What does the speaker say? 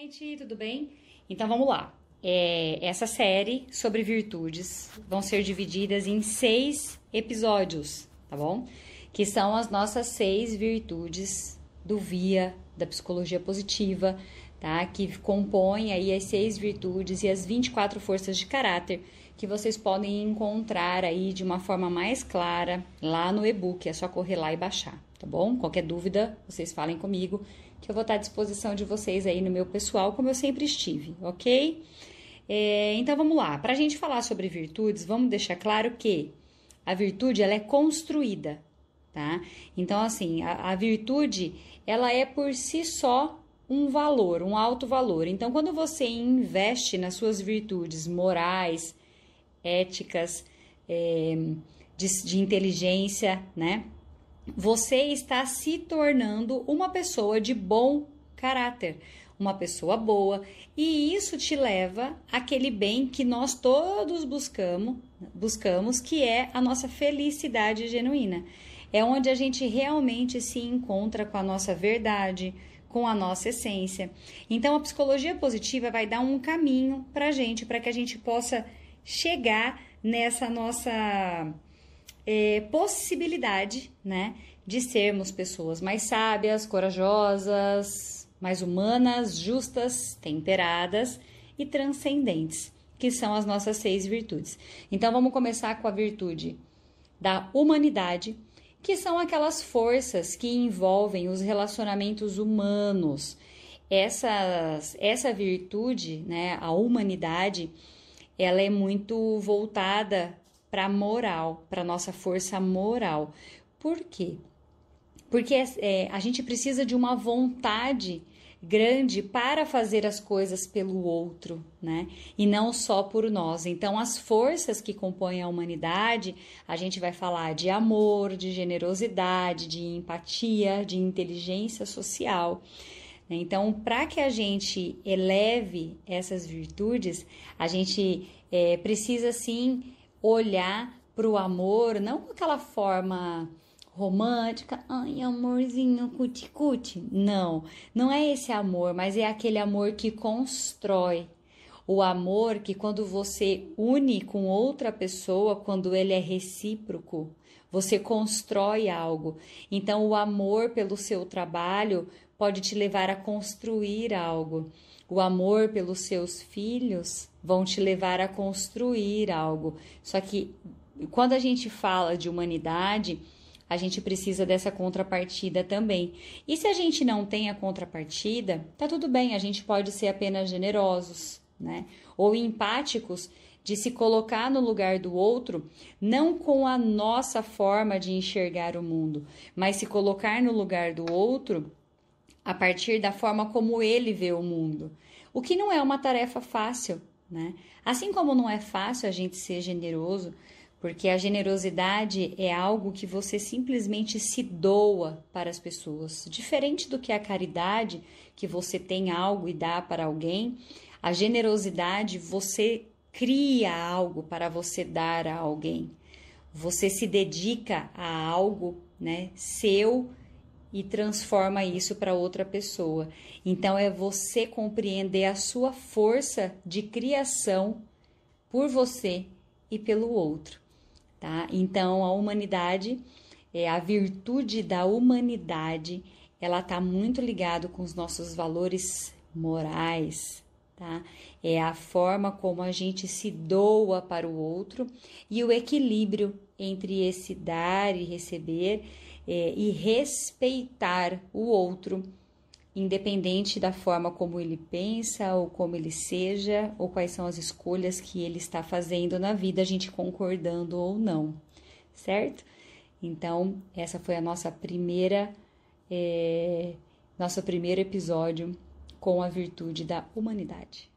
gente, tudo bem? Então vamos lá. É, essa série sobre virtudes vão ser divididas em seis episódios, tá bom? Que são as nossas seis virtudes do Via da Psicologia Positiva, tá? Que compõem aí as seis virtudes e as 24 forças de caráter que vocês podem encontrar aí de uma forma mais clara lá no e-book. É só correr lá e baixar, tá bom? Qualquer dúvida, vocês falem comigo que eu vou estar à disposição de vocês aí no meu pessoal, como eu sempre estive, ok? É, então vamos lá. Para a gente falar sobre virtudes, vamos deixar claro que a virtude ela é construída, tá? Então assim, a, a virtude ela é por si só um valor, um alto valor. Então quando você investe nas suas virtudes morais, éticas, é, de, de inteligência, né? Você está se tornando uma pessoa de bom caráter, uma pessoa boa, e isso te leva àquele bem que nós todos buscamos, buscamos, que é a nossa felicidade genuína. É onde a gente realmente se encontra com a nossa verdade, com a nossa essência. Então a psicologia positiva vai dar um caminho para gente, para que a gente possa chegar nessa nossa é, possibilidade, né, de sermos pessoas mais sábias, corajosas, mais humanas, justas, temperadas e transcendentes, que são as nossas seis virtudes. Então vamos começar com a virtude da humanidade, que são aquelas forças que envolvem os relacionamentos humanos. Essas, essa virtude, né, a humanidade, ela é muito voltada para moral, para nossa força moral. Por quê? Porque é, a gente precisa de uma vontade grande para fazer as coisas pelo outro, né? E não só por nós. Então, as forças que compõem a humanidade, a gente vai falar de amor, de generosidade, de empatia, de inteligência social. Então, para que a gente eleve essas virtudes, a gente é, precisa sim olhar para o amor, não com aquela forma romântica, ai amorzinho, cuti-cuti. Não, não é esse amor, mas é aquele amor que constrói. O amor que quando você une com outra pessoa, quando ele é recíproco, você constrói algo. Então, o amor pelo seu trabalho pode te levar a construir algo. O amor pelos seus filhos vão te levar a construir algo. Só que quando a gente fala de humanidade, a gente precisa dessa contrapartida também. E se a gente não tem a contrapartida, tá tudo bem, a gente pode ser apenas generosos, né? Ou empáticos de se colocar no lugar do outro, não com a nossa forma de enxergar o mundo, mas se colocar no lugar do outro a partir da forma como ele vê o mundo. O que não é uma tarefa fácil, né? Assim como não é fácil a gente ser generoso, porque a generosidade é algo que você simplesmente se doa para as pessoas. Diferente do que a caridade, que você tem algo e dá para alguém, a generosidade você cria algo para você dar a alguém. Você se dedica a algo, né, seu e transforma isso para outra pessoa. Então é você compreender a sua força de criação por você e pelo outro, tá? Então a humanidade é a virtude da humanidade, ela está muito ligado com os nossos valores morais, tá? É a forma como a gente se doa para o outro e o equilíbrio entre esse dar e receber é, e respeitar o outro, independente da forma como ele pensa ou como ele seja ou quais são as escolhas que ele está fazendo na vida, a gente concordando ou não, certo? Então, essa foi a nossa primeira, é, nosso primeiro episódio com a virtude da humanidade.